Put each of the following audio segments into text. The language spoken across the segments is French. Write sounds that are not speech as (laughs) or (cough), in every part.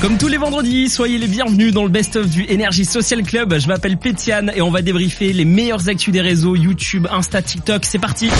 Comme tous les vendredis, soyez les bienvenus dans le best-of du Energy Social Club. Je m'appelle Pétiane et on va débriefer les meilleures actus des réseaux YouTube, Insta, TikTok. C'est parti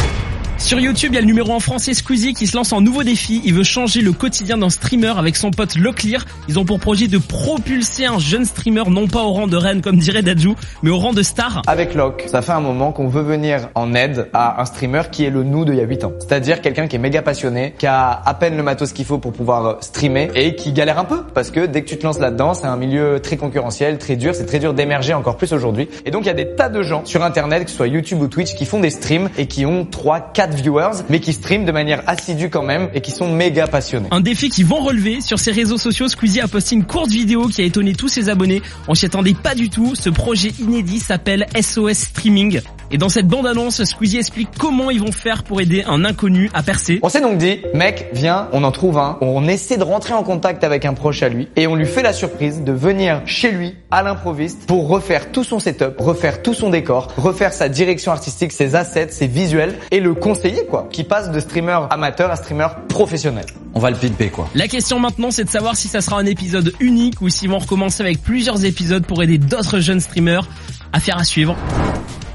sur YouTube, il y a le numéro en français Squeezie qui se lance en nouveau défi. Il veut changer le quotidien d'un streamer avec son pote Locklear. Ils ont pour projet de propulser un jeune streamer non pas au rang de reine comme dirait Dadju, mais au rang de star. Avec Lock, ça fait un moment qu'on veut venir en aide à un streamer qui est le nous d'il y a 8 ans. C'est-à-dire quelqu'un qui est méga passionné, qui a à peine le matos qu'il faut pour pouvoir streamer et qui galère un peu parce que dès que tu te lances là-dedans, c'est un milieu très concurrentiel, très dur, c'est très dur d'émerger encore plus aujourd'hui. Et donc il y a des tas de gens sur internet, que ce soit YouTube ou Twitch, qui font des streams et qui ont 3 4 viewers, mais qui streament de manière assidue quand même et qui sont méga passionnés. Un défi qu'ils vont relever sur ses réseaux sociaux. Squeezie a posté une courte vidéo qui a étonné tous ses abonnés. On s'y attendait pas du tout. Ce projet inédit s'appelle SOS Streaming. Et dans cette bande-annonce, Squeezie explique comment ils vont faire pour aider un inconnu à percer. On s'est donc dit, mec, viens, on en trouve un, on essaie de rentrer en contact avec un proche à lui et on lui fait la surprise de venir chez lui à l'improviste pour refaire tout son setup, refaire tout son décor, refaire sa direction artistique, ses assets, ses visuels et le conseiller quoi, qui passe de streamer amateur à streamer professionnel. On va le pimper quoi. La question maintenant c'est de savoir si ça sera un épisode unique ou s'ils vont recommencer avec plusieurs épisodes pour aider d'autres jeunes streamers. Affaire à suivre.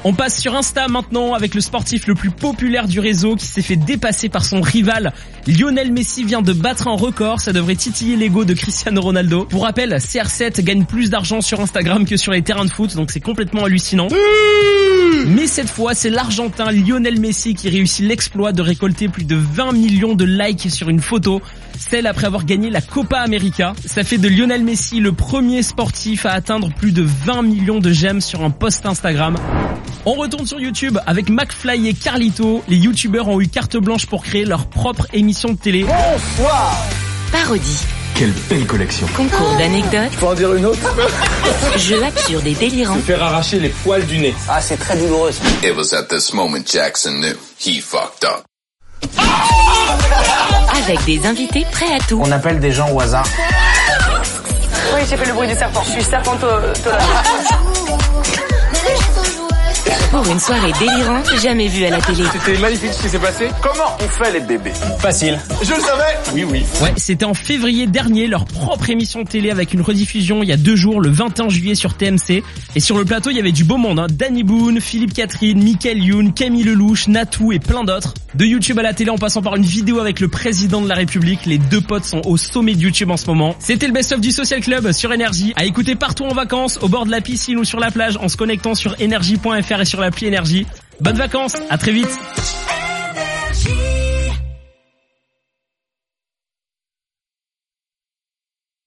On passe sur Insta maintenant avec le sportif le plus populaire du réseau qui s'est fait dépasser par son rival. Lionel Messi vient de battre un record, ça devrait titiller l'ego de Cristiano Ronaldo. Pour rappel, CR7 gagne plus d'argent sur Instagram que sur les terrains de foot, donc c'est complètement hallucinant. Mais cette fois, c'est l'Argentin Lionel Messi qui réussit l'exploit de récolter plus de 20 millions de likes sur une photo, celle après avoir gagné la Copa América. Ça fait de Lionel Messi le premier sportif à atteindre plus de 20 millions de j'aime sur un post Instagram. On retourne sur YouTube avec McFly et Carlito. Les youtubeurs ont eu carte blanche pour créer leur propre émission de télé. Bonsoir Parodie, Quelle belle collection. concours d'anecdotes, Faut en dire une autre (laughs) jeux absurdes et délirants, faire arracher les poils du nez. Ah c'est très douloureux ça. It was at this moment Jackson knew he fucked up. avec des invités prêts à tout. On appelle des gens au hasard. Oui, j'ai fait le bruit du serpent. Je suis serpentola. (laughs) Une soirée délirante jamais vue à la télé. C'était magnifique ce qui s'est passé. Comment on fait les bébés? Facile. Je le savais Oui, oui. Ouais, c'était en février dernier leur propre émission de télé avec une rediffusion il y a deux jours, le 21 juillet sur TMC. Et sur le plateau, il y avait du beau monde, hein. Danny Boone, Philippe Catherine, Michael Youn, Camille Lelouch, Natou et plein d'autres. De YouTube à la télé en passant par une vidéo avec le président de la République, les deux potes sont au sommet de YouTube en ce moment. C'était le best-of du Social Club sur Énergie, à écouter partout en vacances, au bord de la piscine ou sur la plage en se connectant sur énergie.fr et sur l'appli Énergie. Bonnes vacances, à très vite